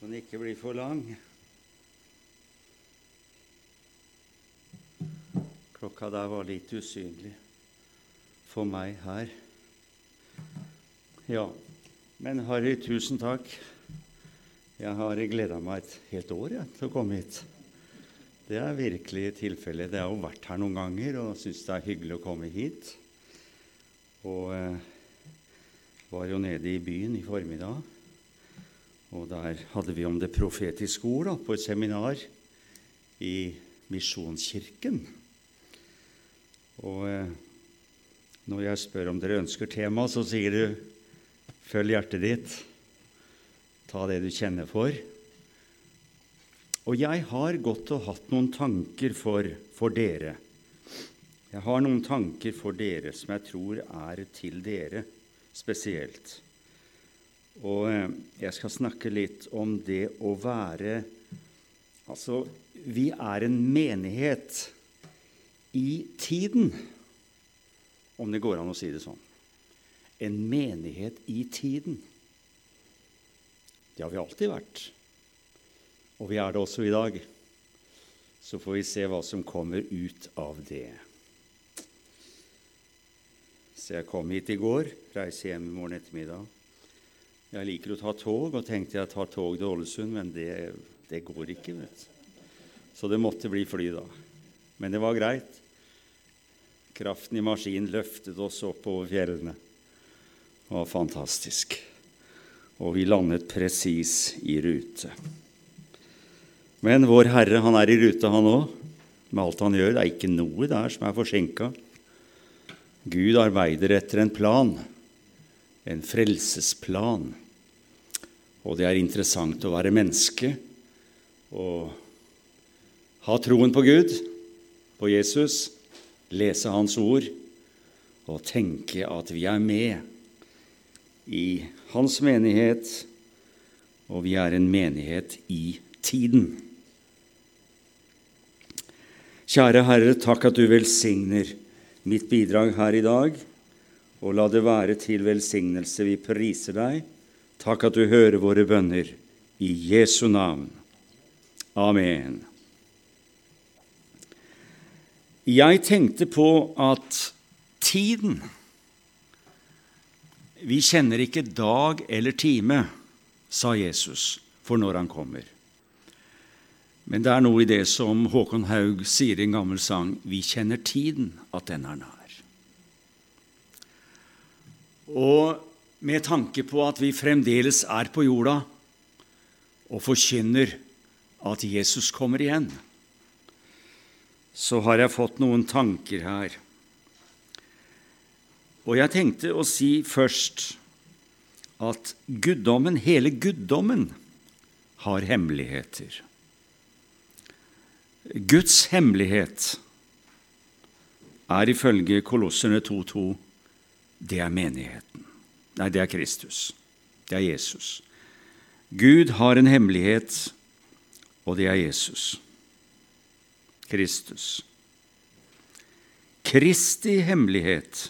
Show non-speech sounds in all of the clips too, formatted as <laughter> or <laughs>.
så den ikke blir for lang. Klokka der var litt usynlig for meg her. Ja, men Harry, tusen takk. Jeg har gleda meg et helt år ja, til å komme hit. Det er virkelig tilfellet. Jeg har jo vært her noen ganger og syns det er hyggelig å komme hit. Og eh, var jo nede i byen i formiddag. Og der hadde vi om det profetiske ord da, på et seminar i Misjonskirken. Og eh, når jeg spør om dere ønsker tema, så sier du følg hjertet ditt. Ta det du kjenner for. Og jeg har gått og hatt noen tanker for, for dere. Jeg har noen tanker for dere som jeg tror er til dere spesielt. Og eh, jeg skal snakke litt om det å være Altså, vi er en menighet i tiden, om det går an å si det sånn. En menighet i tiden. Det har vi alltid vært. Og vi er det også i dag. Så får vi se hva som kommer ut av det. Så jeg kom hit i går, reiser hjem i morgen ettermiddag. Jeg liker å ta tog, og tenkte jeg tar tog til Ålesund, men det, det går ikke. vet du. Så det måtte bli fly, da. Men det var greit. Kraften i maskinen løftet oss opp over fjellene. Det var fantastisk. Og vi landet presis i rute. Men vår Herre, han er i rute, han òg, med alt han gjør. Det er ikke noe der som er forsinka. Gud arbeider etter en plan, en frelsesplan. Og det er interessant å være menneske og ha troen på Gud, på Jesus, lese Hans ord og tenke at vi er med i Hans menighet, og vi er en menighet i tiden. Kjære Herre, takk at du velsigner mitt bidrag her i dag, og la det være til velsignelse. Vi priser deg. Takk at du hører våre bønner. I Jesu navn. Amen. Jeg tenkte på at tiden Vi kjenner ikke dag eller time, sa Jesus, for når han kommer. Men det er noe i det som Håkon Haug sier i en gammel sang Vi kjenner tiden, at den er nær. Og med tanke på at vi fremdeles er på jorda og forkynner at Jesus kommer igjen, så har jeg fått noen tanker her. Og jeg tenkte å si først at guddommen, hele guddommen, har hemmeligheter. Guds hemmelighet er ifølge Kolosserne 2,2 det er menigheten. Nei, det er Kristus. Det er Jesus. Gud har en hemmelighet, og det er Jesus. Kristus. Kristi hemmelighet,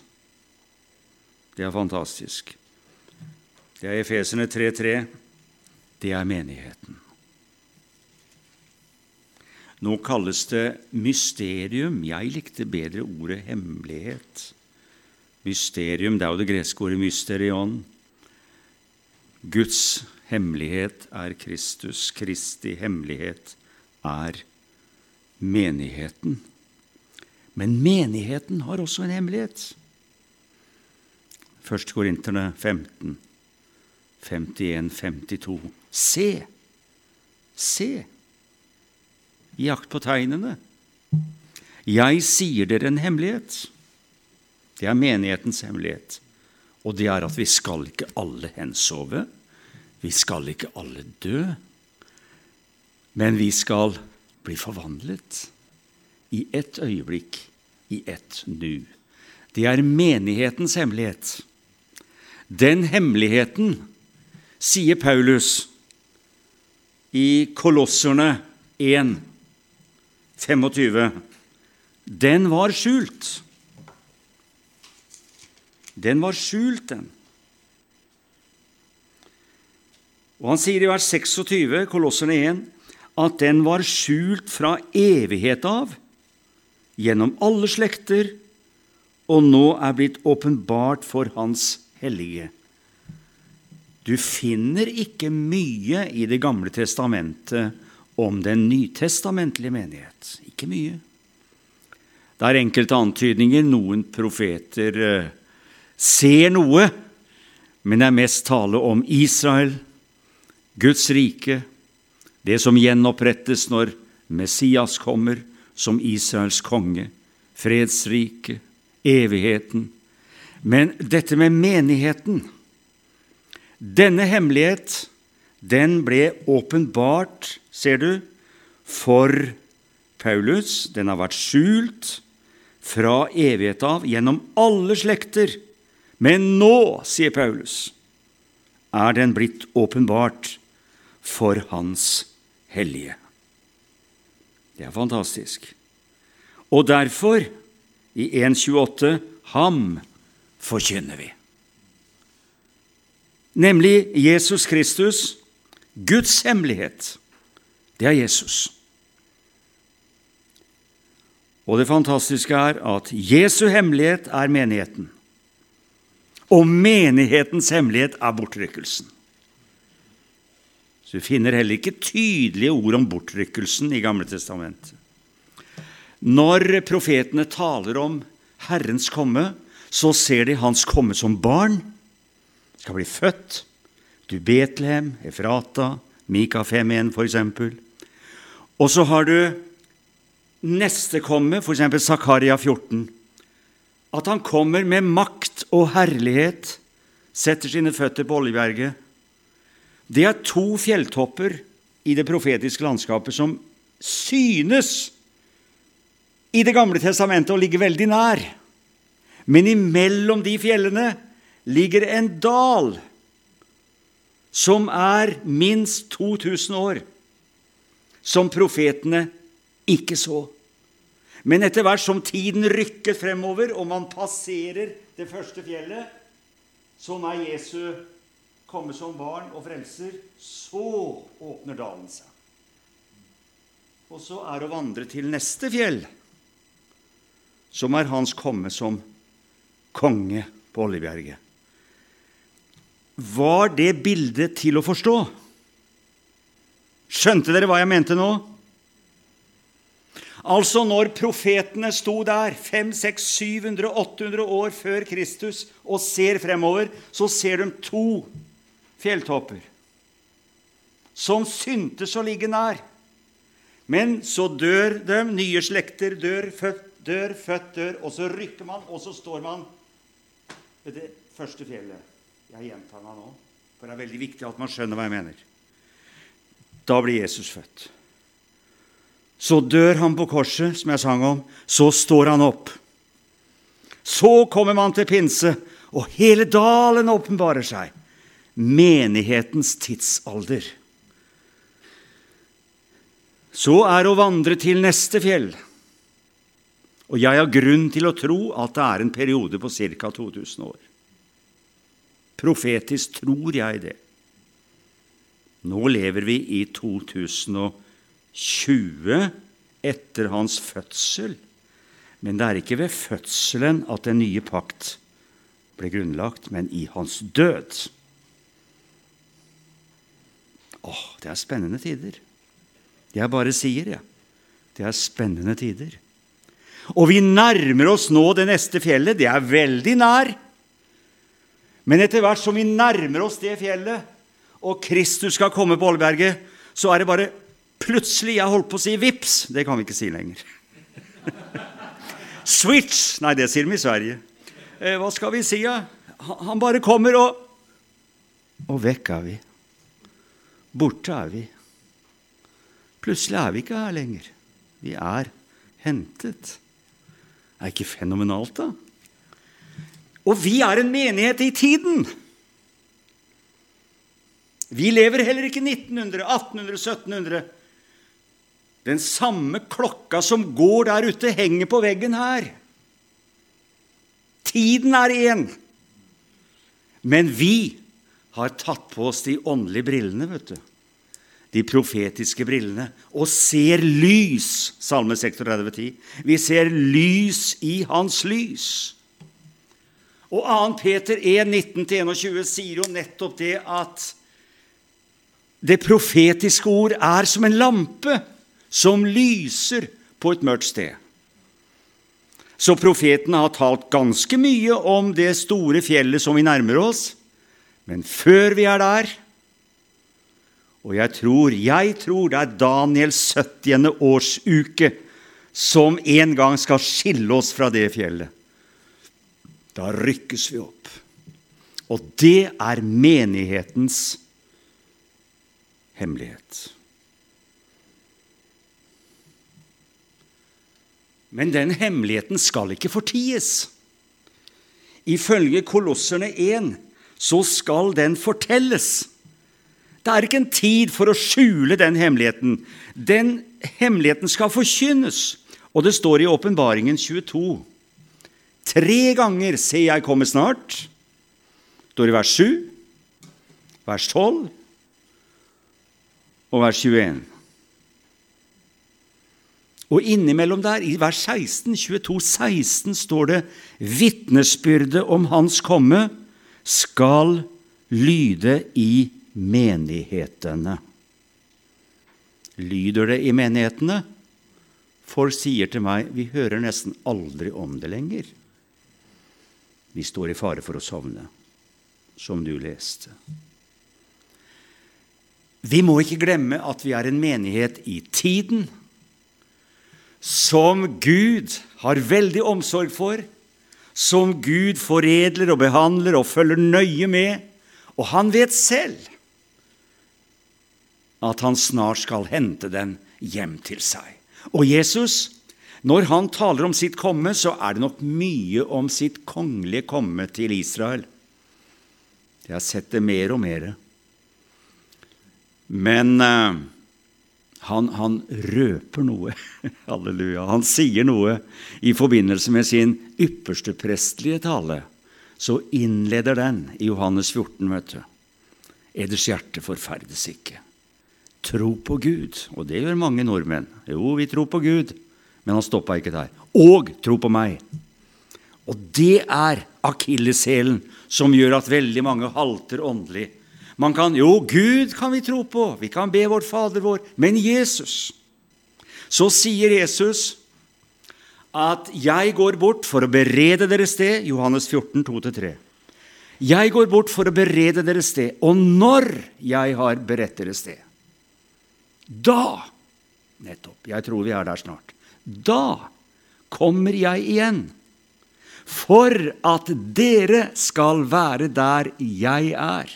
det er fantastisk. Det er Efesene 3,3. Det er menigheten. Nå kalles det mysterium. Jeg likte bedre ordet hemmelighet. Mysterium, det er jo det greske ordet mysterion. Guds hemmelighet er Kristus. Kristi hemmelighet er menigheten. Men menigheten har også en hemmelighet. Først Korinterne 15, 51, 52. Se! Se! i jakt på tegnene. Jeg sier dere en hemmelighet. Det er menighetens hemmelighet. Og det er at vi skal ikke alle hensove. Vi skal ikke alle dø. Men vi skal bli forvandlet i ett øyeblikk, i ett nu. Det er menighetens hemmelighet. Den hemmeligheten, sier Paulus i Kolosserne 1, 25, den var skjult. Den var skjult, den. Og Han sier i vers 26, Kolosserne 1, at den var skjult fra evighet av, gjennom alle slekter, og nå er blitt åpenbart for Hans hellige. Du finner ikke mye i Det gamle testamentet om den nytestamentlige menighet. Ikke mye. Det er enkelte antydninger. Noen profeter eh, ser noe, men det er mest tale om Israel, Guds rike, det som gjenopprettes når Messias kommer som Israels konge, fredsriket, evigheten. Men dette med menigheten Denne hemmelighet, den ble åpenbart, ser du, for Paulus. Den har vært skjult fra evighet av gjennom alle slekter. Men nå, sier Paulus, er den blitt åpenbart for Hans hellige. Det er fantastisk. Og derfor, i 1.28, ham forkynner vi. Nemlig Jesus Kristus, Guds hemmelighet. Det er Jesus. Og det fantastiske er at Jesu hemmelighet er menigheten. Og menighetens hemmelighet er bortrykkelsen. Så Du finner heller ikke tydelige ord om bortrykkelsen i Gamle testamentet. Når profetene taler om Herrens komme, så ser de hans komme som barn. Skal bli født. Du Betlehem, Efrata, Mika 5.1 f.eks. Og så har du neste komme, f.eks. Zakaria 14. At han kommer med makt og herlighet, setter sine føtter på Oljeberget det er to fjelltopper i det profetiske landskapet som synes i Det gamle testamentet å ligge veldig nær. Men imellom de fjellene ligger en dal som er minst 2000 år, som profetene ikke så. Men etter hvert som tiden rykket fremover, og man passerer det første fjellet, som er Jesu komme som barn og frelser, så åpner dalen seg. Og så er å vandre til neste fjell, som er hans komme som konge på Oljebjerget. Var det bildet til å forstå? Skjønte dere hva jeg mente nå? Altså når profetene sto der 500-600-700-800 år før Kristus og ser fremover, så ser de to fjelltopper som syntes å ligge nær. Men så dør de, nye slekter dør, født, dør, født, dør, og så rykker man, og så står man ved det første fjellet. Jeg gjentar meg nå, for det er veldig viktig at man skjønner hva jeg mener. Da blir Jesus født. Så dør han på korset, som jeg sang om. Så står han opp. Så kommer man til pinse, og hele dalen åpenbarer seg menighetens tidsalder. Så er å vandre til neste fjell. Og jeg har grunn til å tro at det er en periode på ca. 2000 år. Profetisk tror jeg det. Nå lever vi i 2020 etter hans fødsel. Men det er ikke ved fødselen at den nye pakt ble grunnlagt, men i hans død. Åh, det er spennende tider. Jeg bare sier, jeg. Ja. Det er spennende tider. Og vi nærmer oss nå det neste fjellet. Det er veldig nær. Men etter hvert som vi nærmer oss det fjellet, og Kristus skal komme på Ålberget, så er det bare plutselig Jeg holdt på å si vips. Det kan vi ikke si lenger. <laughs> Switch! Nei, det sier de i Sverige. Eh, hva skal vi si, da? Han bare kommer, og Og vekk er vi. Borte er vi. Plutselig er vi ikke her lenger. Vi er hentet. Er ikke fenomenalt, da? Og vi er en menighet i tiden. Vi lever heller ikke 1900, 1800, 1700. Den samme klokka som går der ute, henger på veggen her. Tiden er én. Men vi har tatt på oss de åndelige brillene, vet du. De profetiske brillene. Og ser lys, Salme 36,10. Vi ser lys i hans lys. Og 2. Peter 1, 19-21 sier jo nettopp det at det profetiske ord er som en lampe som lyser på et mørkt sted. Så profetene har talt ganske mye om det store fjellet som vi nærmer oss. Men før vi er der Og jeg tror, jeg tror det er Daniels 70. årsuke som en gang skal skille oss fra det fjellet. Da rykkes vi opp. Og det er menighetens hemmelighet. Men den hemmeligheten skal ikke forties. Ifølge Kolosserne 1 så skal den fortelles. Det er ikke en tid for å skjule den hemmeligheten. Den hemmeligheten skal forkynnes. Og det står i Åpenbaringen 22. Tre ganger ser jeg komme snart. Det står i vers 7, vers 12 og vers 21. Og innimellom der, i vers 16, 22, 16, står det vitnesbyrdet om Hans komme skal lyde i menighetene. Lyder det i menighetene? Folk sier til meg vi hører nesten aldri om det lenger. Vi står i fare for å sovne, som du leste. Vi må ikke glemme at vi er en menighet i tiden som Gud har veldig omsorg for, som Gud foredler og behandler og følger nøye med. Og han vet selv at han snart skal hente den hjem til seg. Og Jesus, når han taler om sitt komme, så er det nok mye om sitt kongelige komme til Israel. Jeg har sett det mer og mer. Men uh, han, han, røper noe. <laughs> Halleluja. Han sier noe i forbindelse med sin ypperste prestlige tale. Så innleder den i Johannes 14, vet du. Eders hjerte forferdes ikke. Tro på Gud. Og det gjør mange nordmenn. Jo, vi tror på Gud. Men han stoppa ikke der. Og tro på meg. Og det er akilleshælen som gjør at veldig mange halter åndelig man kan, Jo, Gud kan vi tro på, vi kan be vårt Fader vår, men Jesus Så sier Jesus at 'jeg går bort for å berede dere sted', Johannes 14, 2-3. Jeg går bort for å berede dere sted, og når jeg har beredt dere sted, da Nettopp. Jeg tror vi er der snart. Da kommer jeg igjen, for at dere skal være der jeg er.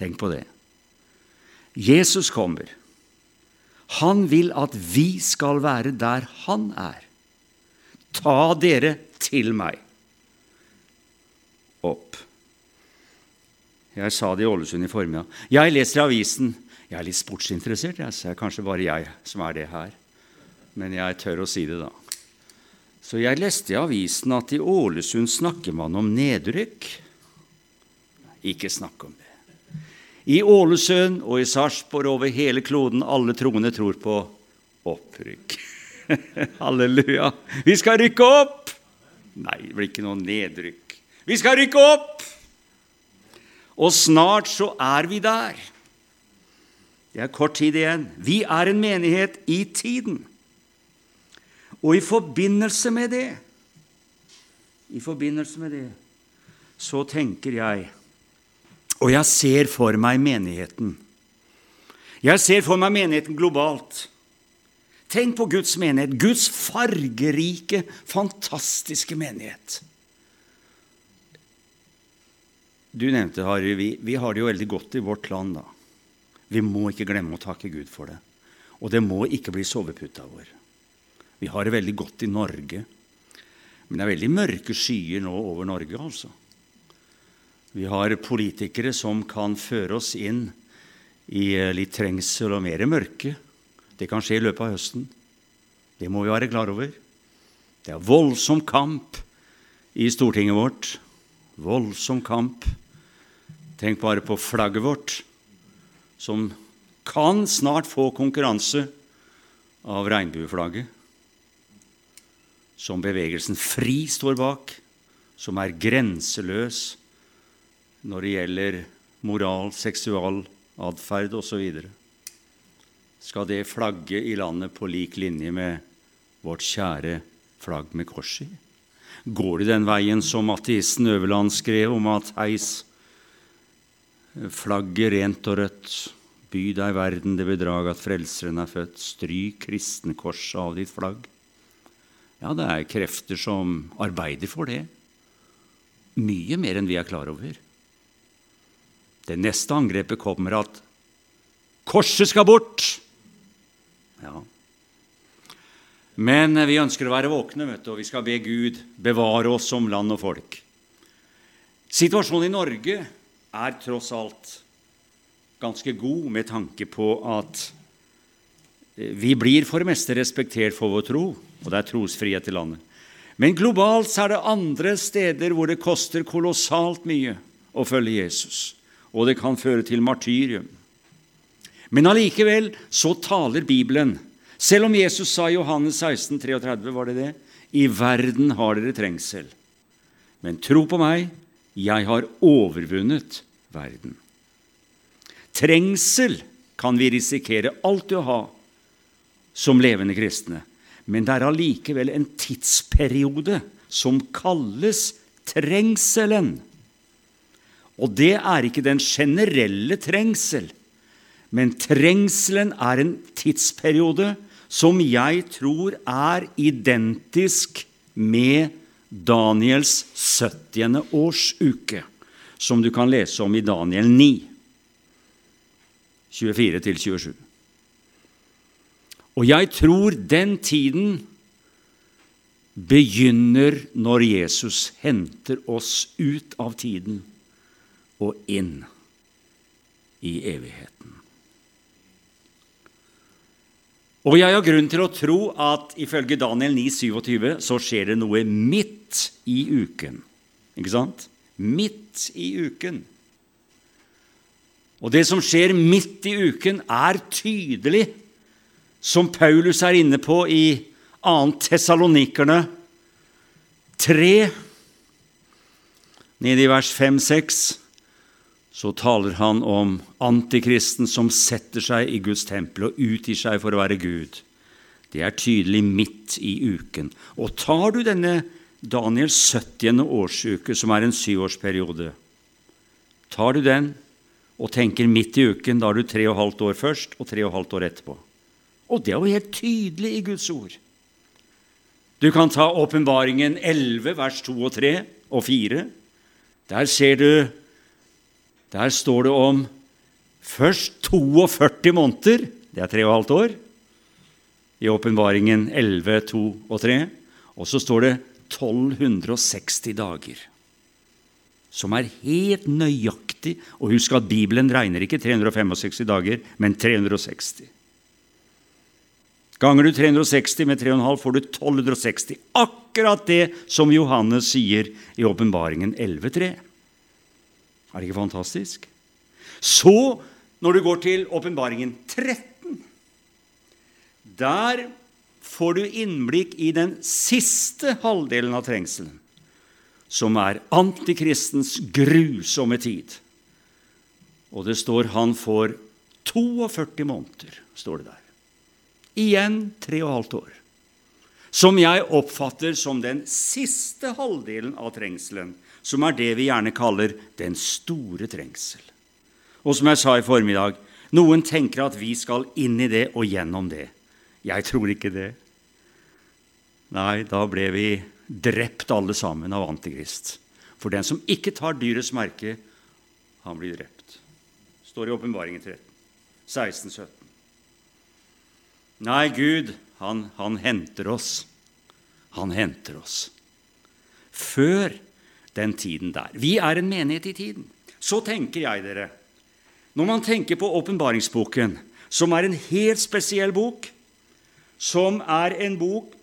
Tenk på det. Jesus kommer. Han vil at vi skal være der han er. Ta dere til meg. Opp. Jeg sa det i Ålesund i formiddag. Jeg leser avisen. Jeg er litt sportsinteressert, jeg, så det er kanskje bare jeg som er det her. Men jeg tør å si det, da. Så jeg leste i avisen at i Ålesund snakker man om nedrykk. Ikke snakk om det. I Ålesund og i Sarpsborg over hele kloden alle troende tror på opprykk. <laughs> Halleluja. Vi skal rykke opp! Nei, det blir ikke noe nedrykk. Vi skal rykke opp! Og snart så er vi der. Det er kort tid igjen. Vi er en menighet i tiden. Og i forbindelse med det I forbindelse med det så tenker jeg og jeg ser for meg menigheten. Jeg ser for meg menigheten globalt. Tenk på Guds menighet, Guds fargerike, fantastiske menighet. Du nevnte, Harry, vi, vi har det jo veldig godt i vårt land. da. Vi må ikke glemme å takke Gud for det. Og det må ikke bli soveputa vår. Vi har det veldig godt i Norge. Men det er veldig mørke skyer nå over Norge, altså. Vi har politikere som kan føre oss inn i eh, litt trengsel og mer mørke. Det kan skje i løpet av høsten. Det må vi være klar over. Det er voldsom kamp i Stortinget vårt. voldsom kamp. Tenk bare på flagget vårt, som kan snart få konkurranse av regnbueflagget. Som bevegelsen FRI står bak, som er grenseløs når det gjelder moral, seksual atferd osv. Skal det flagge i landet på lik linje med vårt kjære flagg med kors i? Går det den veien som ateisten Øverland skrev om at heis flagget rent og rødt, by deg verden det bedrag at Frelseren er født, stryk kristenkorset av ditt flagg? Ja, det er krefter som arbeider for det. Mye mer enn vi er klar over. Det neste angrepet kommer at korset skal bort. Ja. Men vi ønsker å være våkne, vet du, og vi skal be Gud bevare oss som land og folk. Situasjonen i Norge er tross alt ganske god med tanke på at vi blir for det meste respektert for vår tro, og det er trosfrihet i landet. Men globalt er det andre steder hvor det koster kolossalt mye å følge Jesus, og det kan føre til martyrium. Men allikevel så taler Bibelen, selv om Jesus sa i Johannes 16, 33, var det det? I verden har dere trengsel. Men tro på meg, jeg har overvunnet verden. Trengsel kan vi risikere alltid å ha som levende kristne, men det er allikevel en tidsperiode som kalles trengselen. Og det er ikke den generelle trengsel, men trengselen er en tidsperiode som jeg tror er identisk med Daniels 70. årsuke, som du kan lese om i Daniel 9, 24-27. Og jeg tror den tiden begynner når Jesus henter oss ut av tiden og inn i evigheten. Og jeg har grunn til å tro at ifølge Daniel 9, 27 så skjer det noe midt i uken. Ikke sant? Midt i uken. Og det som skjer midt i uken, er tydelig, som Paulus er inne på i 2. Tessalonikerne 3, nede i vers 5-6 så taler han om antikristen som setter seg i Guds tempel og utgir seg for å være Gud. Det er tydelig midt i uken. Og tar du denne Daniels 70. årsuke, som er en syvårsperiode, tar du den og tenker midt i uken, da har du tre og halvt år først og tre og halvt år etterpå. Og det er jo helt tydelig i Guds ord. Du kan ta Åpenbaringen 11, vers 2 og 3 og 4. Der ser du der står det om først 42 måneder, det er tre og et halvt år, i åpenbaringen 11, 2 og 3. Og så står det 1260 dager, som er helt nøyaktig. Og husk at Bibelen regner ikke 365 dager, men 360. Ganger du 360 med 3,5, får du 1260. Akkurat det som Johannes sier i åpenbaringen 11,3. Er det ikke fantastisk? Så, når du går til åpenbaringen 13, der får du innblikk i den siste halvdelen av trengselen, som er antikristens grusomme tid. Og det står han får 42 måneder, står det der. Igjen tre og et halvt år. Som jeg oppfatter som den siste halvdelen av trengselen som er det vi gjerne kaller den store trengsel. Og som jeg sa i formiddag, noen tenker at vi skal inn i det og gjennom det. Jeg tror ikke det. Nei, da ble vi drept alle sammen av Antikrist. For den som ikke tar dyrets merke, han blir drept. Står i Åpenbaringen 13, 16, 17. Nei, Gud, han, han henter oss. Han henter oss. Før den tiden der. Vi er en menighet i tiden. Så tenker jeg dere Når man tenker på åpenbaringsboken, som er en helt spesiell bok, som er en bok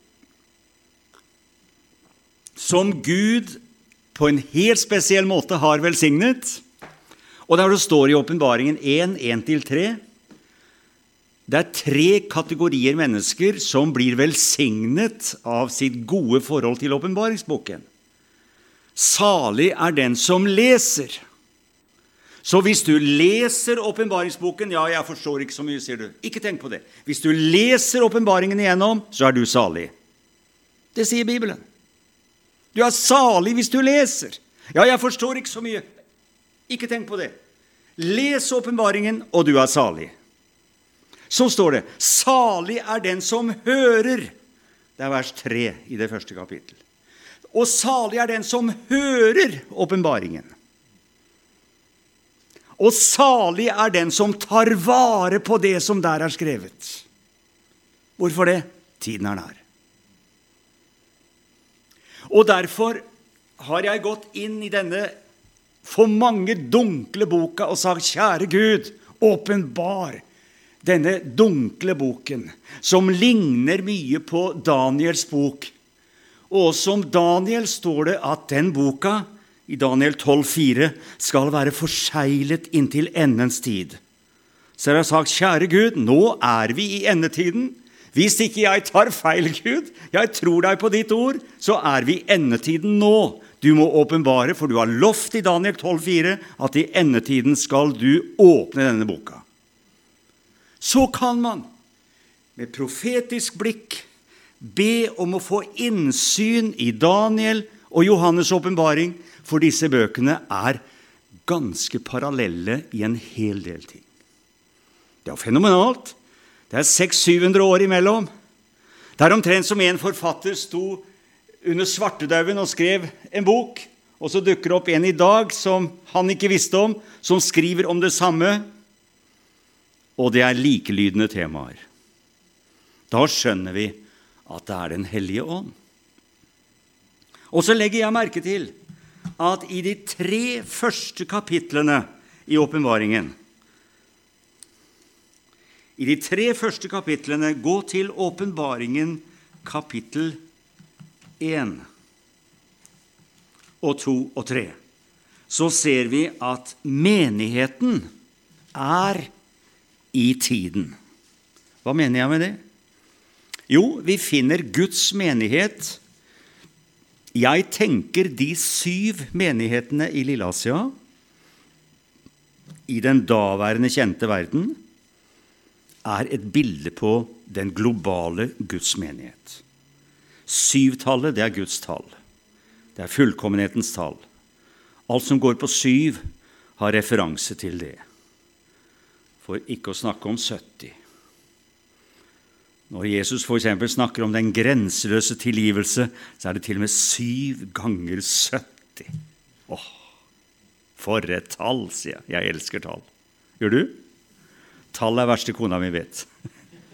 som Gud på en helt spesiell måte har velsignet. Og der det står i Åpenbaringen 1, 1-3 Det er tre kategorier mennesker som blir velsignet av sitt gode forhold til åpenbaringsboken. Salig er den som leser. Så hvis du leser åpenbaringsboken Ja, jeg forstår ikke så mye, sier du. Ikke tenk på det. Hvis du leser åpenbaringen igjennom, så er du salig. Det sier Bibelen. Du er salig hvis du leser. Ja, jeg forstår ikke så mye. Ikke tenk på det. Les åpenbaringen, og du er salig. Så står det 'Salig er den som hører'. Det er vers 3 i det første kapittel. Og salig er den som hører åpenbaringen. Og salig er den som tar vare på det som der er skrevet. Hvorfor det? Tiden er nær. Og derfor har jeg gått inn i denne for mange dunkle boka og sagt, kjære Gud, åpenbar denne dunkle boken, som ligner mye på Daniels bok. Og som Daniel står det at den boka, i Daniel 12,4, skal være forseglet inntil endens tid. Så jeg har sagt, kjære Gud, nå er vi i endetiden. Hvis ikke jeg tar feil, Gud, jeg tror deg på ditt ord, så er vi i endetiden nå. Du må åpenbare, for du har lovt i Daniel 12,4 at i endetiden skal du åpne denne boka. Så kan man med profetisk blikk be om å få innsyn i Daniel og Johannes' åpenbaring, for disse bøkene er ganske parallelle i en hel del ting. Det er fenomenalt. Det er 600-700 år imellom. Det er omtrent som en forfatter sto under svartedauden og skrev en bok, og så dukker det opp en i dag som han ikke visste om, som skriver om det samme, og det er likelydende temaer. Da skjønner vi at det er Den hellige ånd. Og så legger jeg merke til at i de tre første kapitlene i åpenbaringen i de tre første kapitlene gå til åpenbaringen kapittel 1 og 2 og 3. Så ser vi at menigheten er i tiden. Hva mener jeg med det? Jo, vi finner Guds menighet. Jeg tenker de syv menighetene i Lilleasia, i den daværende kjente verden, er et bilde på den globale Guds menighet. Syvtallet, det er Guds tall. Det er fullkommenhetens tall. Alt som går på syv, har referanse til det. For ikke å snakke om 70. Når Jesus f.eks. snakker om den grenseløse tilgivelse, så er det til og med syv ganger 70. Åh, for et tall, sier jeg. Jeg elsker tall. Gjør du? Tall er verste kona mi vet.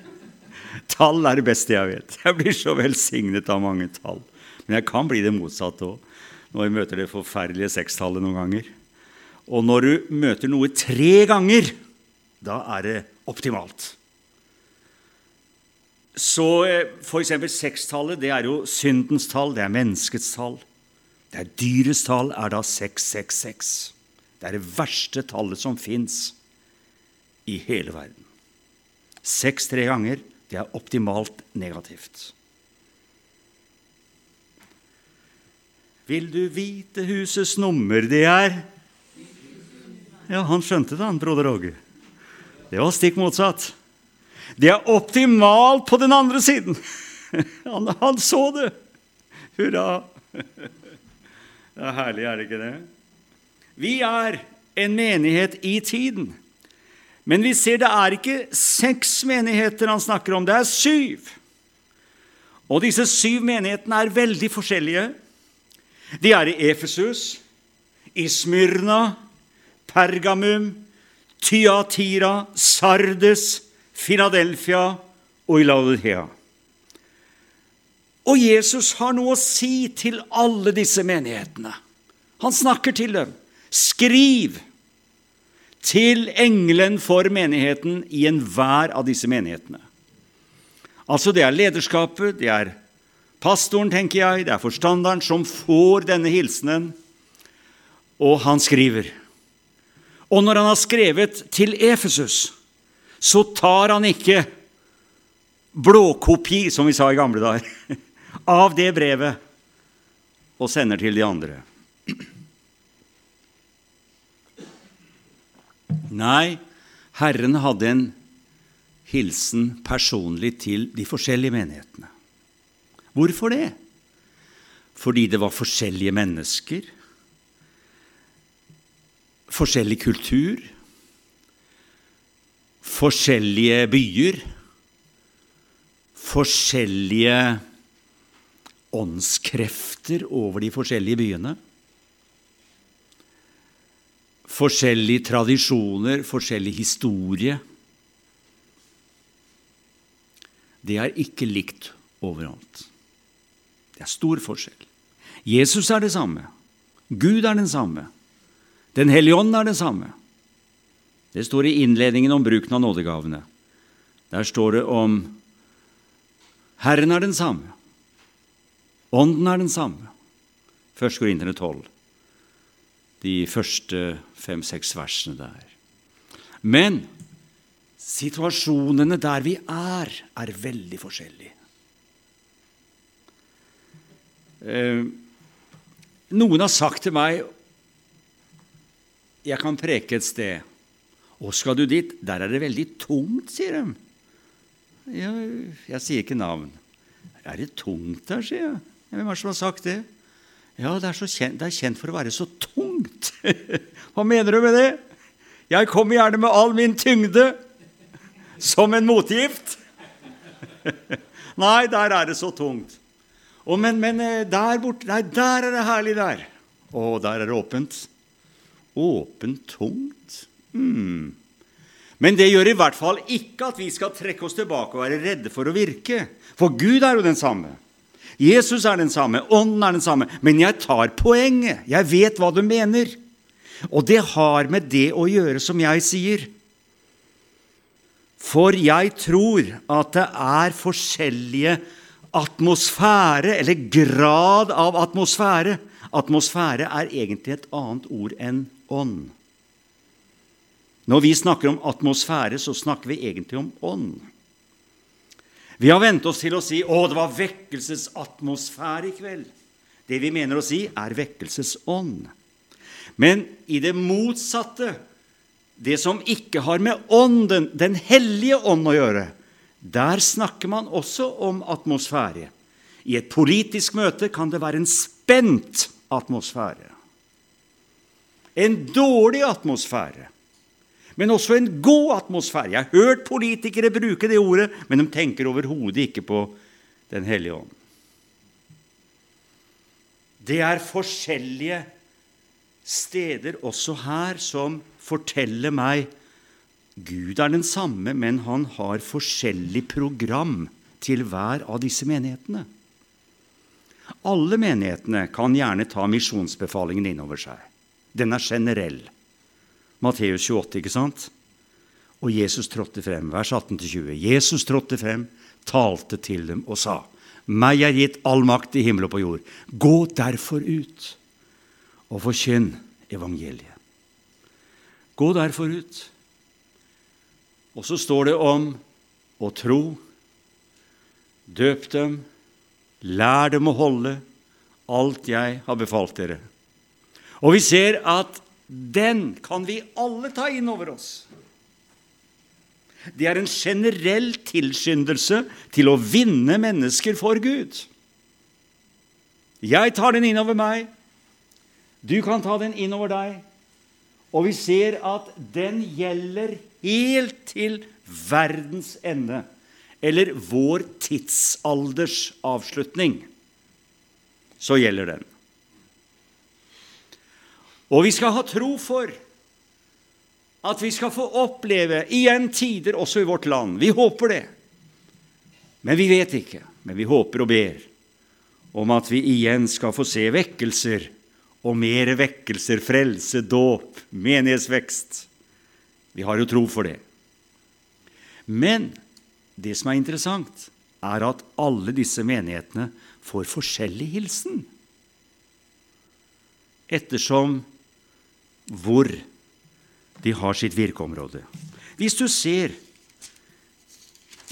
<laughs> Tall er det beste jeg vet. Jeg blir så velsignet av mange tall. Men jeg kan bli det motsatte òg, når jeg møter det forferdelige sekstallet noen ganger. Og når du møter noe tre ganger, da er det optimalt. Så eh, f.eks. sekstallet det er jo syndens tall, det er menneskets tall. Det er dyrets tall er da 666. Det er det verste tallet som fins i hele verden. Seks tre ganger det er optimalt negativt. Vil du vite husets nummer? Det er Ja, han skjønte det, han broder Åge. Det var stikk motsatt. Det er optimalt på den andre siden. <laughs> Han, han så det. Hurra. Det er herlig, er det ikke det? Vi er en menighet i tiden. Men vi ser det er ikke seks menigheter han snakker om, det er syv. Og disse syv menighetene er veldig forskjellige. De er i Efesus, i Smyrna, Pergamum, Tyatira, Sardes, Filadelfia og i Laudikea. Og Jesus har noe å si til alle disse menighetene. Han snakker til dem. Skriv! til engelen for menigheten i enhver av disse menighetene. Altså det er lederskapet, det er pastoren, tenker jeg, det er forstanderen som får denne hilsenen Og han skriver. Og når han har skrevet til Efesus, så tar han ikke blåkopi, som vi sa i gamle dager, <laughs> av det brevet og sender til de andre. Nei, Herren hadde en hilsen personlig til de forskjellige menighetene. Hvorfor det? Fordi det var forskjellige mennesker, forskjellig kultur, forskjellige byer, forskjellige åndskrefter over de forskjellige byene. Forskjellige tradisjoner, forskjellig historie. Det er ikke likt overalt. Det er stor forskjell. Jesus er det samme. Gud er den samme. Den hellige ånd er det samme. Det står i innledningen om bruken av nådegavene. Der står det om Herren er den samme. Ånden er den samme. Først går Internett 12. De første fem-seks versene der. Men situasjonene der vi er, er veldig forskjellige. Eh, noen har sagt til meg jeg kan preke et sted. Og skal du dit? Der er det veldig tungt, sier de. Ja, jeg sier ikke navn. Er det tungt der, sier jeg. Hvem er det som har sagt det? Ja, det er, kjent, det er kjent for å være så tungt. <laughs> Hva mener du med det? Jeg kommer gjerne med all min tyngde som en motgift. <laughs> Nei, der er det så tungt. Og men, men eh, der borte Nei, der er det herlig der. Å, der er det åpent. Åpent tungt? Hmm. Men det gjør i hvert fall ikke at vi skal trekke oss tilbake og være redde for å virke. For Gud er jo den samme. Jesus er den samme, Ånden er den samme. Men jeg tar poenget. Jeg vet hva du mener. Og det har med det å gjøre som jeg sier. For jeg tror at det er forskjellige atmosfære, eller grad av atmosfære. Atmosfære er egentlig et annet ord enn ånd. Når vi snakker om atmosfære, så snakker vi egentlig om ånd. Vi har vent oss til å si 'Å, det var vekkelsesatmosfære i kveld'. Det vi mener å si, er vekkelsesånd. Men i det motsatte, det som ikke har med ånden, Den hellige ånd, å gjøre, der snakker man også om atmosfære. I et politisk møte kan det være en spent atmosfære. En dårlig atmosfære men også en god atmosfære. Jeg har hørt politikere bruke det ordet, men de tenker overhodet ikke på Den hellige ånd. Det er forskjellige steder også her som forteller meg Gud er den samme, men han har forskjellig program til hver av disse menighetene. Alle menighetene kan gjerne ta misjonsbefalingen innover seg. Den er generell. Matteus 28, ikke sant? Og Jesus trådte frem, vers 18-20. Jesus trådte frem, talte til dem og sa:" Meg er gitt all makt i himmel og på jord. Gå derfor ut og forkynn evangeliet. Gå derfor ut. Og så står det om å tro. Døp dem, lær dem å holde alt jeg har befalt dere. Og vi ser at den kan vi alle ta inn over oss. Det er en generell tilskyndelse til å vinne mennesker for Gud. Jeg tar den innover meg, du kan ta den innover deg, og vi ser at den gjelder helt til verdens ende, eller vår tidsalders avslutning. Så gjelder den. Og vi skal ha tro for at vi skal få oppleve igjen tider også i vårt land. Vi håper det. Men vi vet ikke. Men vi håper og ber om at vi igjen skal få se vekkelser og mer vekkelser, frelse, dåp, menighetsvekst. Vi har jo tro for det. Men det som er interessant, er at alle disse menighetene får forskjellig hilsen. Ettersom hvor de har sitt virkeområde. Hvis du ser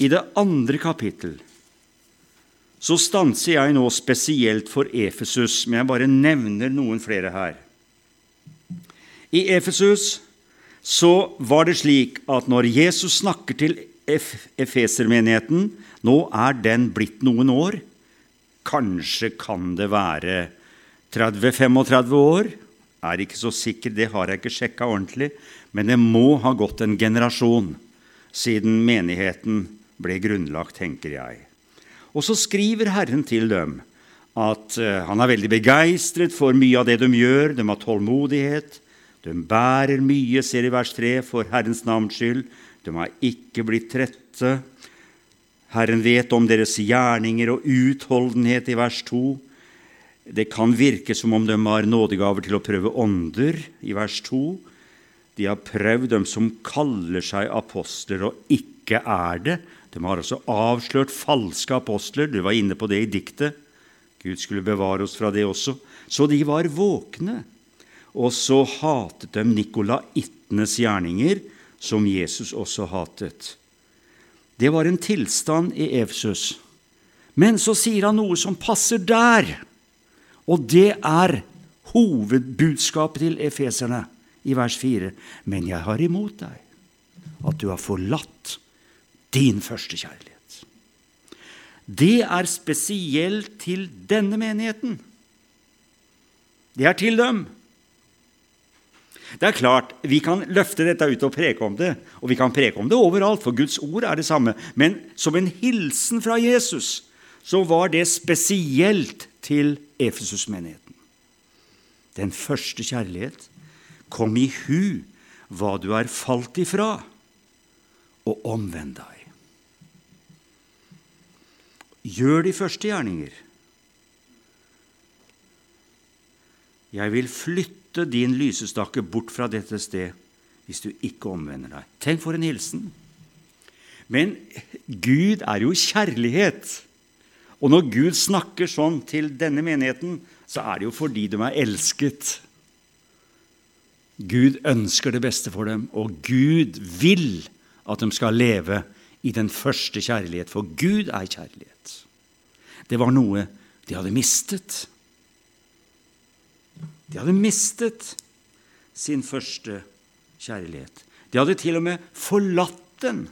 i det andre kapittel, så stanser jeg nå spesielt for Efesus, men jeg bare nevner noen flere her. I Efesus så var det slik at når Jesus snakker til Efesermenigheten Nå er den blitt noen år. Kanskje kan det være 30-35 år. Er ikke så sikker, det har jeg ikke sjekka ordentlig. Men det må ha gått en generasjon siden menigheten ble grunnlagt, tenker jeg. Og så skriver Herren til dem at uh, han er veldig begeistret for mye av det de gjør. De har tålmodighet. De bærer mye, ser i vers 3, for Herrens navns skyld. De har ikke blitt trette. Herren vet om deres gjerninger og utholdenhet i vers 2. Det kan virke som om de har nådegaver til å prøve ånder i vers 2. De har prøvd dem som kaller seg apostler og ikke er det. De har altså avslørt falske apostler. Du var inne på det i diktet. Gud skulle bevare oss fra det også. Så de var våkne. Og så hatet de nikolaittenes gjerninger, som Jesus også hatet. Det var en tilstand i Efsus. Men så sier han noe som passer der, og det er hovedbudskapet til efeserne i vers 4. Men jeg har imot deg at du har forlatt din første kjærlighet. Det er spesielt til denne menigheten. Det er til dem. Det er klart, Vi kan løfte dette ut og preke om det, og vi kan preke om det overalt, for Guds ord er det samme. Men som en hilsen fra Jesus så var det spesielt til Efesus-menigheten. Den første kjærlighet. Kom i hu hva du er falt ifra, og omvend deg. Gjør de første gjerninger. Jeg vil flytte din lysestakke bort fra dette sted hvis du ikke omvender deg. Tenk for en hilsen. Men Gud er jo kjærlighet. Og når Gud snakker sånn til denne menigheten, så er det jo fordi de er elsket. Gud ønsker det beste for dem, og Gud vil at de skal leve i den første kjærlighet, for Gud er kjærlighet. Det var noe de hadde mistet. De hadde mistet sin første kjærlighet. De hadde til og med forlatt den.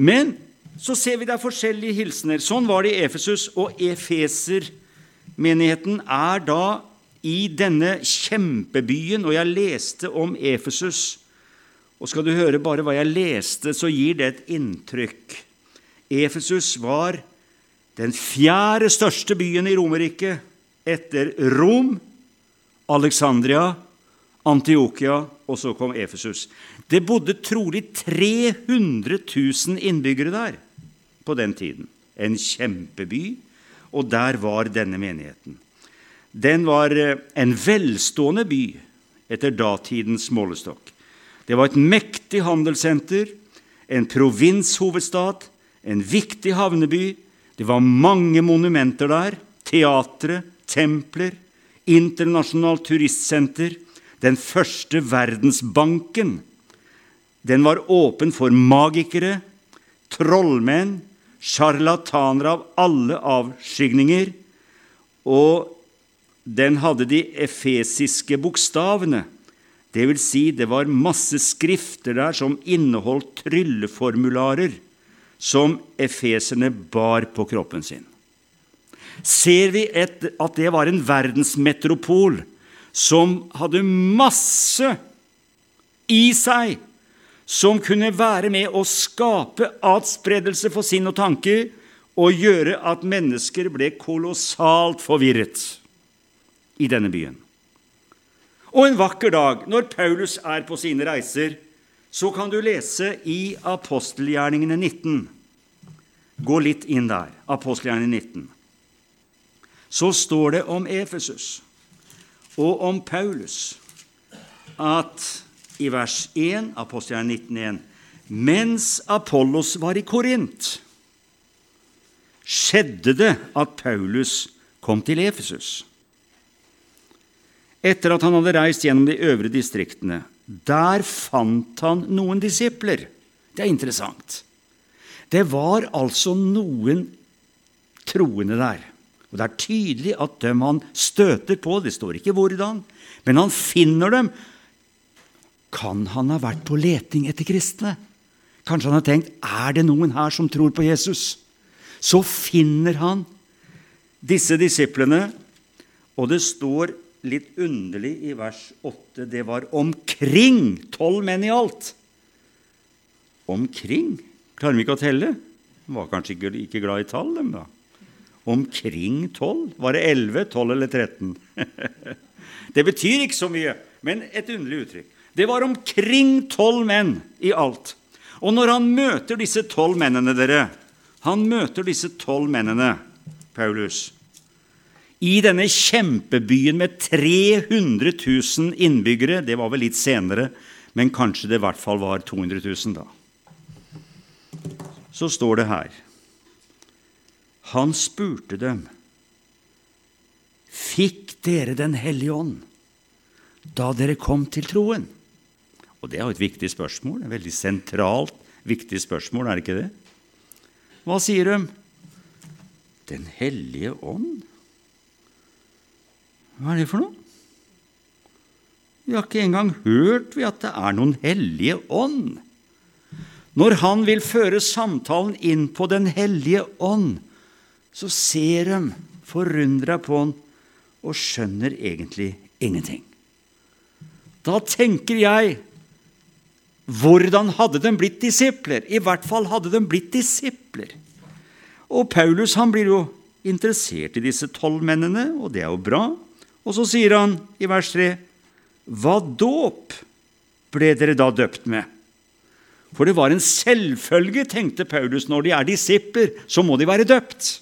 Men så ser vi det er forskjellige hilsener. Sånn var det i Efesus, og Efeser-menigheten er da i denne kjempebyen. Og jeg leste om Efesus og skal du høre bare hva jeg leste, så gir det et inntrykk. Efesus var den fjerde største byen i Romerriket etter Rom, Alexandria, Antiokia, og så kom Efesus. Det bodde trolig 300 000 innbyggere der på den tiden. En kjempeby, og der var denne menigheten. Den var eh, en velstående by etter datidens målestokk. Det var et mektig handelssenter, en provinshovedstad, en viktig havneby. Det var mange monumenter der. Teatre, templer, internasjonalt turistsenter. Den første verdensbanken. Den var åpen for magikere, trollmenn, sjarlatanere av alle avskygninger. Og den hadde de efesiske bokstavene det vil si, det var masse skrifter der som inneholdt trylleformularer som efeserne bar på kroppen sin. Ser vi et, at det var en verdensmetropol som hadde masse i seg som kunne være med å skape atspredelse for sinn og tanke og gjøre at mennesker ble kolossalt forvirret i denne byen. Og en vakker dag, når Paulus er på sine reiser, så kan du lese i apostelgjerningene 19. Gå litt inn der. Apostelgjerningene 19. Så står det om Efesus og om Paulus at i vers 1, apostelgjerningene 19, 1, mens Apollos var i Korint, skjedde det at Paulus kom til Efesus. etter at han hadde reist gjennom de øvre distriktene. Der fant han noen disipler. Det er interessant. Det var altså noen troende der. Og Det er tydelig at dem han støter på, det står ikke hvordan, men han finner dem. Kan han ha vært på leting etter kristne? Kanskje han har tenkt er det noen her som tror på Jesus? Så finner han disse disiplene, og det står litt underlig i vers 8 det var omkring tolv menn i alt. Omkring? Klarer vi ikke å telle? De var kanskje ikke, glad i tall, dem da. Omkring tolv? Var det elleve, tolv eller 13? <laughs> det betyr ikke så mye, men et underlig uttrykk. Det var omkring tolv menn i alt. Og når han møter disse tolv mennene, dere Han møter disse tolv mennene, Paulus, i denne kjempebyen med 300 000 innbyggere Det var vel litt senere, men kanskje det i hvert fall var 200 000 da. Så står det her Han spurte dem Fikk dere Den hellige ånd da dere kom til troen? Og det er jo et viktig spørsmål. Et veldig sentralt, viktig spørsmål, er det ikke det? Hva sier de? Den hellige ånd? Hva er det for noe? Vi har ikke engang hørt vi at det er noen hellige ånd. Når han vil føre samtalen inn på Den hellige ånd, så ser de forundra på han og skjønner egentlig ingenting. Da tenker jeg hvordan hadde de blitt disipler? I hvert fall hadde de blitt disipler. Og Paulus han blir jo interessert i disse tolv mennene, og det er jo bra. Og så sier han i vers 3.: Hva dåp ble dere da døpt med? For det var en selvfølge, tenkte Paulus, når de er disipler, så må de være døpt.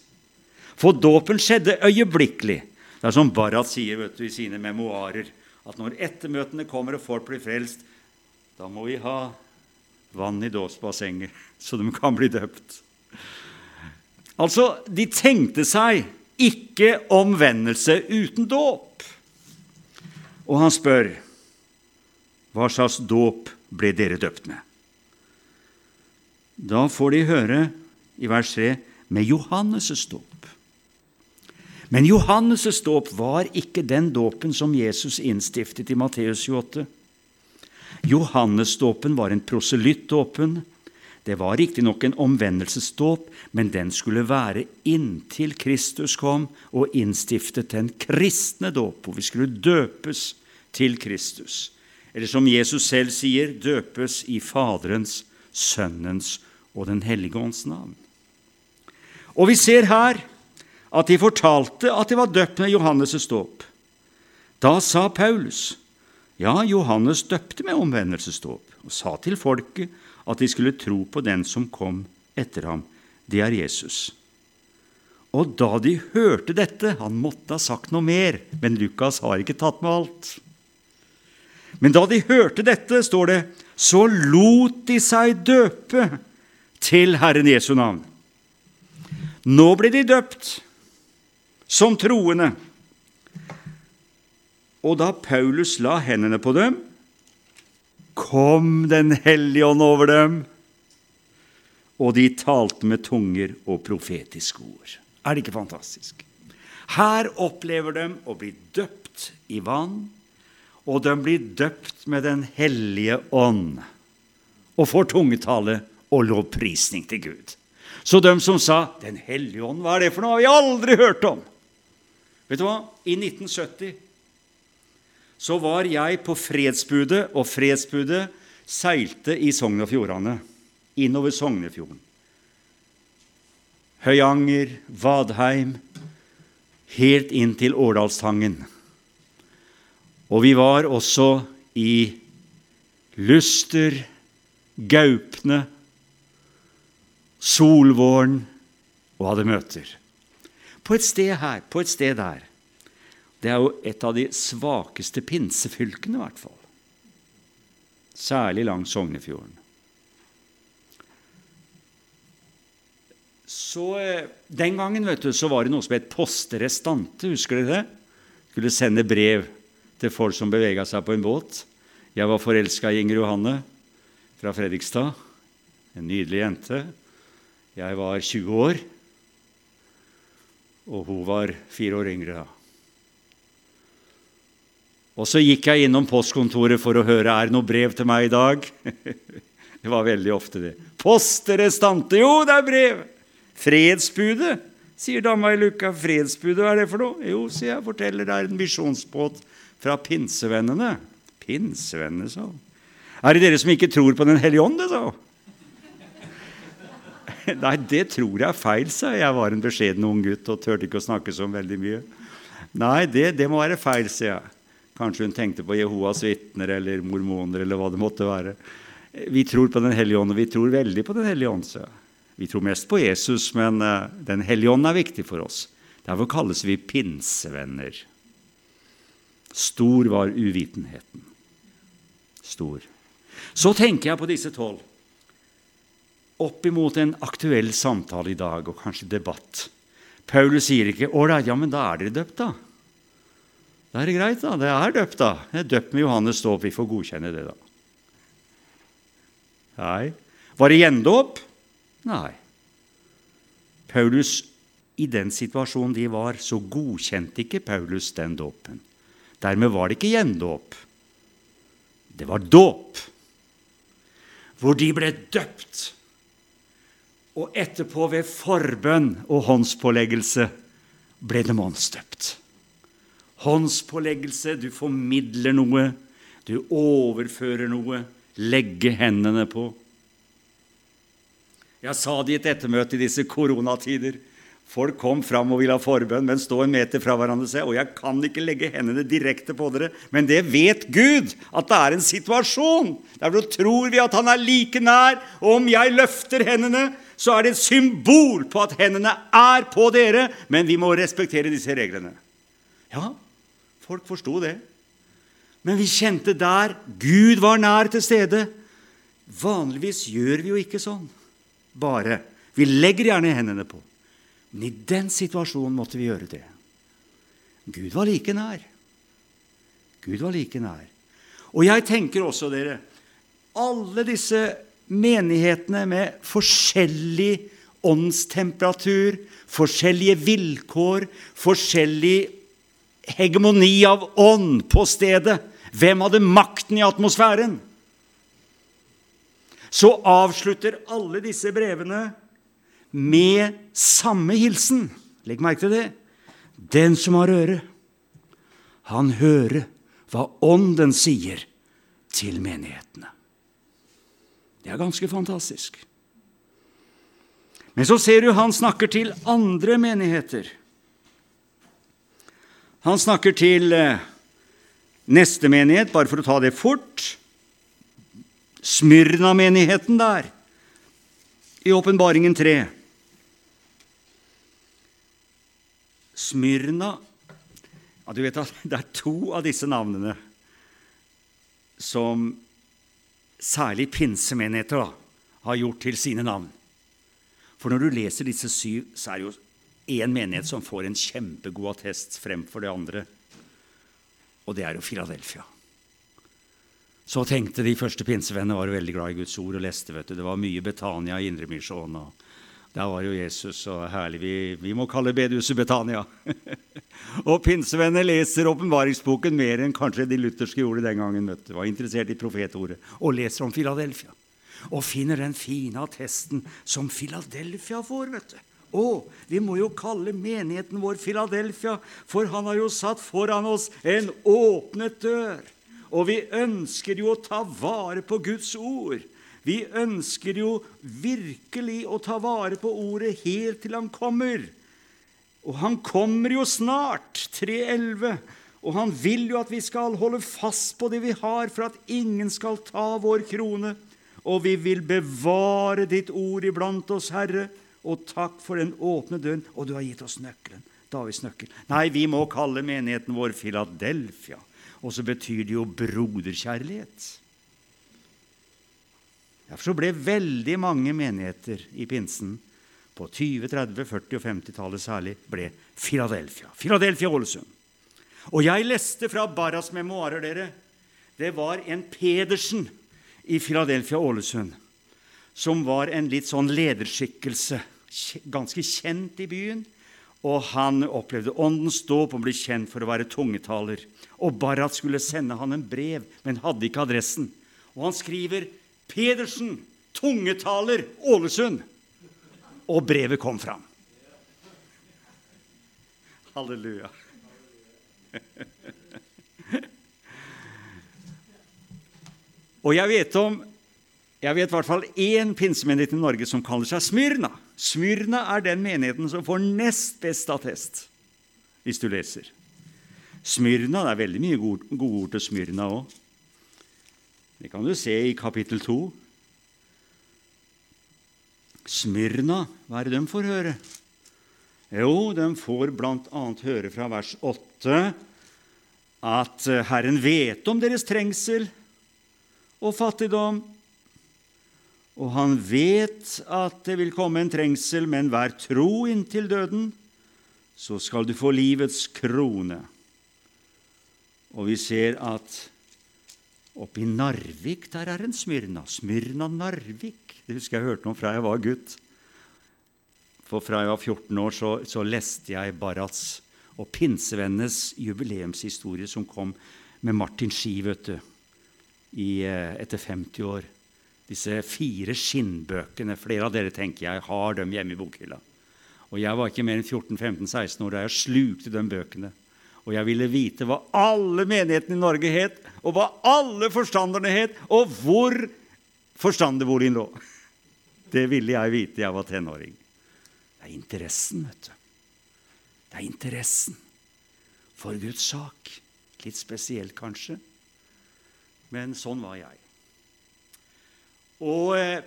For dåpen skjedde øyeblikkelig. Det er som Barrat sier du, i sine memoarer, at når ettermøtene kommer og folk blir frelst, da må vi ha vann i dåpsbassenget, <laughs> så de kan bli døpt. Altså, de tenkte seg ikke omvendelse uten dåp. Og han spør, hva slags dåp ble dere døpt med? Da får de høre i vers 3 med Johannes' dåp. Men Johannes' dåp var ikke den dåpen som Jesus innstiftet i Matteus 28. Johannesdåpen var en proselyttdåpen. Det var riktignok en omvendelsesdåp, men den skulle være inntil Kristus kom og innstiftet den kristne dåp, hvor vi skulle døpes til Kristus. Eller som Jesus selv sier, døpes i Faderens, Sønnens og Den hellige ånds navn. Og vi ser her at de fortalte at de var døpt med Johannes' dåp. Da sa Paulus ja, Johannes døpte med omvendelsesdåp og sa til folket at de skulle tro på den som kom etter ham. Det er Jesus. Og da de hørte dette Han måtte ha sagt noe mer, men Lukas har ikke tatt med alt. Men da de hørte dette, står det, så lot de seg døpe til Herren Jesu navn. Nå ble de døpt som troende og da Paulus la hendene på dem, kom Den hellige ånd over dem, og de talte med tunger og profetiske ord. Er det ikke fantastisk? Her opplever de å bli døpt i vann, og de blir døpt med Den hellige ånd og får tungetale og lovprisning til Gud. Så de som sa 'Den hellige ånd', hva er det for noe? har vi aldri hørt om. Vet du hva? I 1970 så var jeg på fredsbudet, og fredsbudet seilte i Sogn og Fjordane, innover Sognefjorden. Høyanger, Vadheim, helt inn til Årdalstangen. Og vi var også i Luster, Gaupne, Solvåren og hadde møter. På et sted her, på et sted der, det er jo et av de svakeste pinsefylkene, i hvert fall. Særlig langs Sognefjorden. Så eh, Den gangen vet du, så var det noe som het poste restante. Husker dere det? Skulle sende brev til folk som bevega seg på en båt. Jeg var forelska i Inger Johanne fra Fredrikstad. En nydelig jente. Jeg var 20 år, og hun var fire år yngre da. Og så gikk jeg innom postkontoret for å høre er det noe brev til meg i dag. <laughs> det var veldig ofte det. Poste restante. Jo, det er brev! Fredsbudet, sier dama i luka. Fredsbudet, hva er det for noe? Jo, sier jeg, forteller, det er en misjonsbåt fra pinsevennene. Pinsevennene, sa hun. Er det dere som ikke tror på Den hellige ånd, det, sa hun. <laughs> Nei, det tror jeg er feil, sa jeg. Jeg var en beskjeden ung gutt og turte ikke å snakke så veldig mye. Nei, det, det må være feil, sier jeg. Kanskje hun tenkte på Jehovas vitner eller mormoner eller hva det måtte være. Vi tror på Den hellige ånd, og vi tror veldig på Den hellige ånd. Vi tror mest på Jesus, men uh, Den hellige ånd er viktig for oss. Derfor kalles vi pinsevenner. Stor var uvitenheten. Stor. Så tenker jeg på disse tolv. Opp imot en aktuell samtale i dag, og kanskje debatt. Paulus sier ikke 'Ålreit, ja, men da er dere døpt', da. Da er det greit, da. Det er døpt, da. Det er døpt med Johannes dåp. Vi får godkjenne det, da. Nei. Var det gjendåp? Nei. Paulus, I den situasjonen de var, så godkjente ikke Paulus den dåpen. Dermed var det ikke gjendåp. Det var dåp, hvor de ble døpt. Og etterpå, ved forbønn og håndspåleggelse, ble dem åndsdøpt. Håndspåleggelse, du formidler noe, du overfører noe, legge hendene på. Jeg sa det i et ettermøte i disse koronatider. Folk kom fram og ville ha forbønn, men stå en meter fra hverandre og si og jeg kan ikke legge hendene direkte på dere, men det vet Gud, at det er en situasjon. Derfor tror vi at Han er like nær, og om jeg løfter hendene, så er det et symbol på at hendene er på dere, men vi må respektere disse reglene. Ja, folk forsto det. Men vi kjente der Gud var nær til stede. Vanligvis gjør vi jo ikke sånn. Bare. Vi legger gjerne hendene på. Men i den situasjonen måtte vi gjøre det. Gud var like nær. Gud var like nær. Og jeg tenker også, dere, alle disse menighetene med forskjellig åndstemperatur, forskjellige vilkår, forskjellig hegemoni av ånd på stedet. Hvem hadde makten i atmosfæren? Så avslutter alle disse brevene med samme hilsen. Legg merke til det. Den som har øre, han hører hva Ånden sier til menighetene. Det er ganske fantastisk. Men så ser du han snakker til andre menigheter. Han snakker til eh, neste menighet, bare for å ta det fort. Smyrna-menigheten der, i Åpenbaringen 3. Smyrna ja, Du vet at det er to av disse navnene som særlig pinsemenigheter da, har gjort til sine navn. For når du leser disse syv, så er det jo én menighet som får en kjempegod attest fremfor det andre, og det er jo Filadelfia. Så tenkte de første pinsevennene var veldig glad i Guds ord og leste. vet du. Det var mye Betania i Indremisjon. og Der var jo Jesus så herlig. Vi, vi må kalle bedehuset Betania. <laughs> og pinsevenner leser åpenbaringsboken mer enn kanskje de lutherske gjorde den gangen. vet du. Var interessert i profetordet. Og leser om Filadelfia. Og finner den fine attesten som Filadelfia får. vet du. Å, vi må jo kalle menigheten vår Filadelfia, for han har jo satt foran oss en åpnet dør. Og vi ønsker jo å ta vare på Guds ord. Vi ønsker jo virkelig å ta vare på ordet helt til han kommer. Og han kommer jo snart, 3.11. Og han vil jo at vi skal holde fast på det vi har, for at ingen skal ta vår krone. Og vi vil bevare ditt ord iblant oss, Herre. Og takk for den åpne døren. Og du har gitt oss nøkkelen. Davids nøkkel. Nei, vi må kalle menigheten vår Filadelfia. Og så betyr det jo broderkjærlighet. Derfor ble veldig mange menigheter i pinsen på 20-, 30-, 40- og 50-tallet særlig ble Philadelphia. Philadelphia Ålesund. Og jeg leste fra Barras memoarer, dere. Det var en Pedersen i Philadelphia Ålesund som var en litt sånn lederskikkelse, ganske kjent i byen. Og han opplevde åndens dåp og ble kjent for å være tungetaler. Og Barrat skulle sende han en brev, men hadde ikke adressen. Og han skriver 'Pedersen, tungetaler, Ålesund'. Og brevet kom fram. Halleluja. <laughs> Og jeg vet om jeg vet i hvert fall én pinsemenighet i Norge som kaller seg Smyrna. Smyrna er den menigheten som får nest best attest, hvis du leser. Smyrna, Det er veldig mye gode ord til Smyrna òg. Det kan du se i kapittel 2. Smyrna, hva er det de får høre? Jo, de får bl.a. høre fra vers 8 at Herren vet om deres trengsel og fattigdom og han vet at det vil komme en trengsel, men vær tro inntil døden, så skal du få livets krone. Og vi ser at oppe i Narvik der er en Smyrna. Smyrna Narvik. Det husker jeg hørte noe fra jeg var gutt. For fra jeg var 14 år, så, så leste jeg Barats og pinsevennenes jubileumshistorie som kom med Martin Ski, vet du, i, eh, etter 50 år disse fire skinnbøkene. Flere av dere tenker jeg har dem hjemme i bokhylla. Og Jeg var ikke mer enn 14-15-16 år da jeg slukte de bøkene. Og jeg ville vite hva alle menighetene i Norge het, og hva alle forstanderne het, og hvor forstanderboligen lå. Det ville jeg vite jeg var tenåring. Det er interessen, vet du. Det er interessen for Guds sak. Litt spesielt, kanskje, men sånn var jeg. Og eh,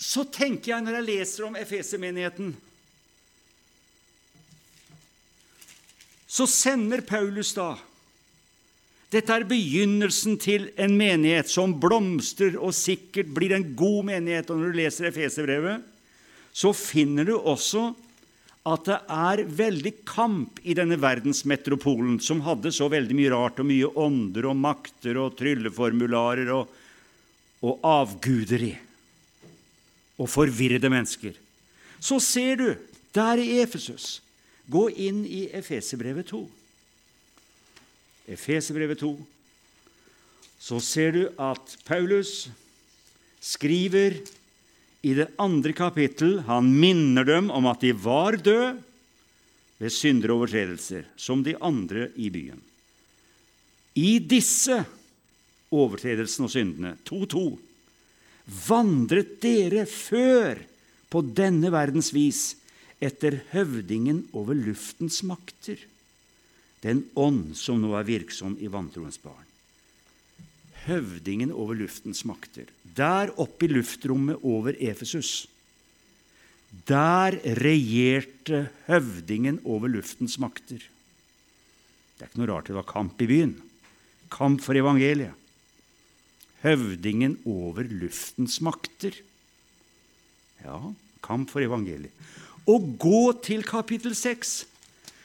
så tenker jeg når jeg leser om Efesermenigheten Så sender Paulus da Dette er begynnelsen til en menighet som blomstrer og sikkert blir en god menighet. Og når du leser Efeserbrevet, så finner du også at det er veldig kamp i denne verdensmetropolen, som hadde så veldig mye rart og mye ånder og makter og trylleformularer og og avguderi og forvirrede mennesker. Så ser du der i Efesus Gå inn i Efeserbrevet 2. Efeserbrevet 2. Så ser du at Paulus skriver i det andre kapittel Han minner dem om at de var døde ved syndere og overtredelser, som de andre i byen. I disse overtredelsene og syndene. 2.2. Vandret dere før på denne verdens vis etter høvdingen over luftens makter, den ånd som nå er virksom i vantroens barn. Høvdingen over luftens makter. Der oppe i luftrommet over Efesus. Der regjerte høvdingen over luftens makter. Det er ikke noe rart det var kamp i byen. Kamp for evangeliet høvdingen over luftens makter. Ja, kamp for evangeliet. Og gå til kapittel 6,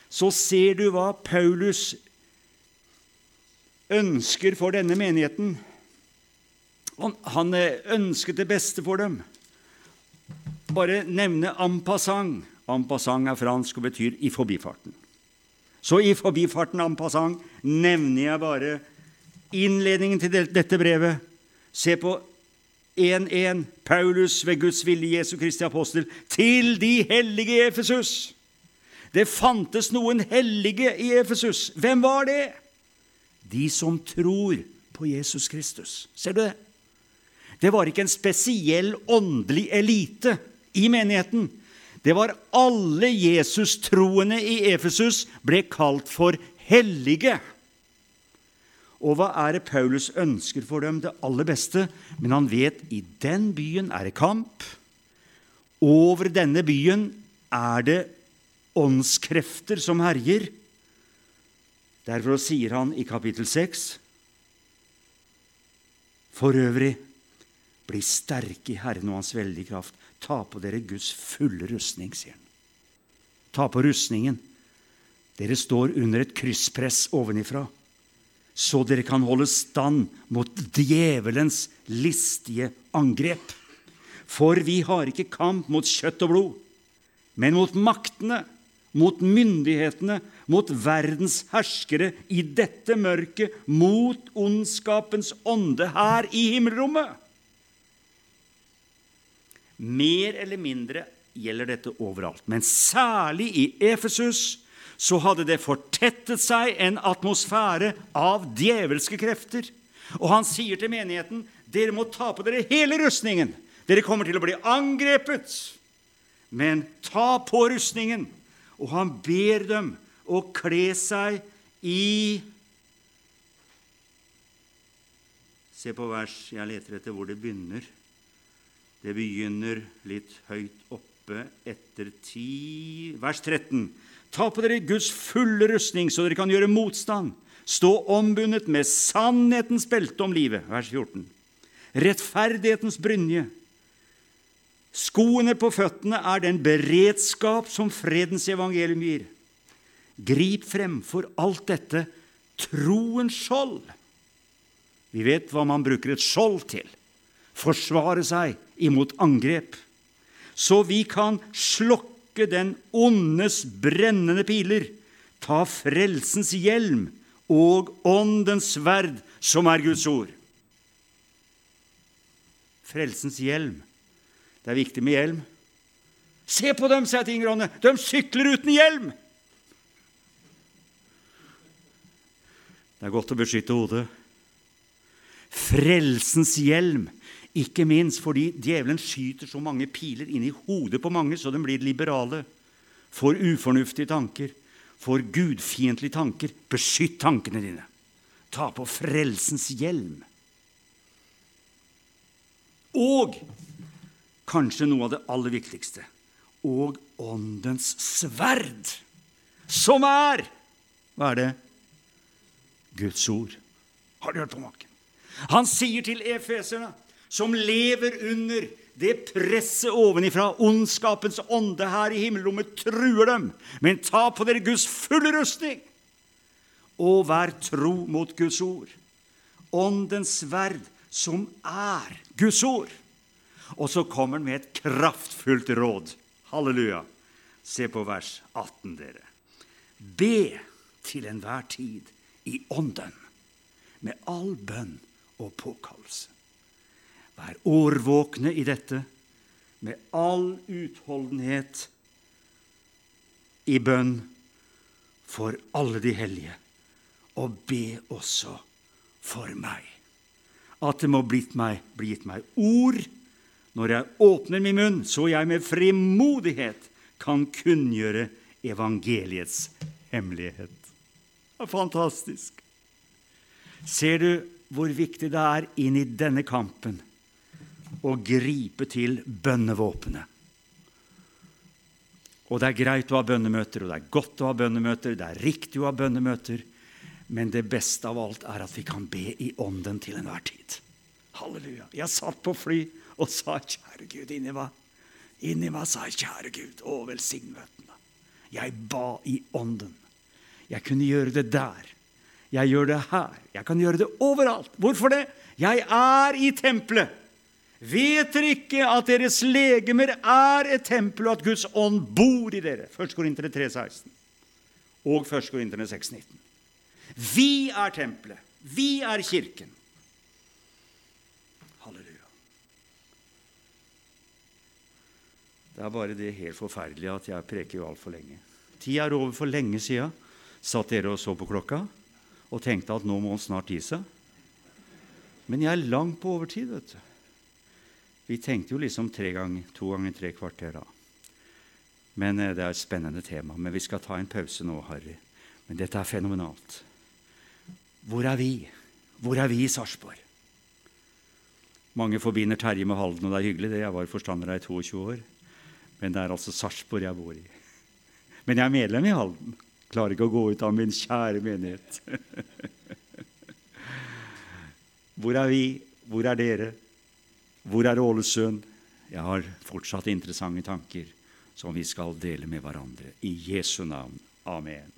så ser du hva Paulus ønsker for denne menigheten. Han ønsket det beste for dem. Bare nevne en passant. En passant er fransk og betyr i forbifarten. Så i forbifarten en passant nevner jeg bare innledningen til dette brevet. Se på 1.1. Paulus ved Guds vilje Jesu Kristi apostel til de hellige i Efesus. Det fantes noen hellige i Efesus. Hvem var det? De som tror på Jesus Kristus. Ser du det? Det var ikke en spesiell åndelig elite i menigheten. Det var alle Jesus-troende i Efesus ble kalt for hellige. Og hva er det Paulus ønsker for dem? Det aller beste. Men han vet i den byen er det kamp. Over denne byen er det åndskrefter som herjer. Derfor sier han i kapittel 6 For øvrig, bli sterke i Herren og Hans veldige kraft. Ta på dere Guds fulle rustning, sier han. Ta på rustningen. Dere står under et krysspress ovenifra, så dere kan holde stand mot djevelens listige angrep. For vi har ikke kamp mot kjøtt og blod, men mot maktene, mot myndighetene, mot verdens herskere i dette mørket, mot ondskapens ånde her i himmelrommet. Mer eller mindre gjelder dette overalt, men særlig i Efesus så hadde det fortettet seg en atmosfære av djevelske krefter. Og han sier til menigheten dere må ta på dere hele rustningen. Dere kommer til å bli angrepet, men ta på rustningen. Og han ber dem å kle seg i Se på vers jeg leter etter hvor det begynner. Det begynner litt høyt oppe etter ti Vers 13. Ta på dere Guds fulle rustning, så dere kan gjøre motstand. Stå ombundet med sannhetens belte om livet. Vers 14. Rettferdighetens brynje. Skoene på føttene er den beredskap som fredens evangelium gir. Grip fremfor alt dette troens skjold. Vi vet hva man bruker et skjold til. Forsvare seg imot angrep. Så vi kan slokke den ondes brennende piler, ta frelsens hjelm og åndens sverd, som er Guds ord. Frelsens hjelm. Det er viktig med hjelm. Se på dem, sier Inger De sykler uten hjelm! Det er godt å beskytte hodet. Frelsens hjelm, ikke minst fordi djevelen skyter så mange piler inn i hodet på mange, så de blir liberale, får ufornuftige tanker, får gudfiendtlige tanker. Beskytt tankene dine. Ta på frelsens hjelm. Og kanskje noe av det aller viktigste og åndens sverd, som er Hva er det? Guds ord. Har du hørt på maken? Han sier til efeserne, som lever under det presset ovenifra, ondskapens ånde her i himmelrommet truer dem, men ta på dere Guds fulle rustning, og vær tro mot Guds ord. Åndens sverd, som er Guds ord. Og så kommer han med et kraftfullt råd. Halleluja. Se på vers 18, dere. Be til enhver tid i ånden, med all bønn og påkallelse. Vær årvåkne i dette, med all utholdenhet i bønn for alle de hellige, og be også for meg. At det må bli gitt meg, ord når jeg åpner min munn, så jeg med frimodighet kan kunngjøre evangeliets hemmelighet. Det er fantastisk. Ser du hvor viktig det er inn i denne kampen å gripe til bønnevåpenet? Og det er greit å ha bønnemøter, og det er godt å ha bønnemøter, det er riktig å ha bønnemøter, men det beste av alt er at vi kan be i ånden til enhver tid. Halleluja. Jeg satt på fly og sa, 'Kjære Gud', inni meg. Inni meg sa jeg, 'Kjære Gud, å velsign møtene'. Jeg ba i ånden. Jeg kunne gjøre det der. Jeg gjør det her. Jeg kan gjøre det overalt. Hvorfor det? Jeg er i tempelet. Vet dere ikke at deres legemer er et tempel, og at Guds ånd bor i dere? 1. Korinterne 3,16 og 1. Korinterne 6,19. Vi er tempelet. Vi er kirken. Halleluja. Det er bare det helt forferdelige at jeg preker jo altfor lenge. Tida er over for lenge sida. Satt dere og så på klokka og tenkte at nå må han snart gi seg? Men jeg er langt på overtid, vet du. Vi tenkte jo liksom tre ganger, to ganger tre kvarter da. Men eh, Det er et spennende tema. Men vi skal ta en pause nå, Harry. Men dette er fenomenalt. Hvor er vi? Hvor er vi i Sarpsborg? Mange forbinder Terje med Halden, og det er hyggelig. det. Jeg var forstander her i 22 år. Men det er altså Sarpsborg jeg bor i. Men jeg er medlem i Halden. Klarer ikke å gå ut av min kjære menighet. <laughs> Hvor er vi? Hvor er dere? Hvor er Ålesund? Jeg har fortsatt interessante tanker som vi skal dele med hverandre. I Jesu navn. Amen.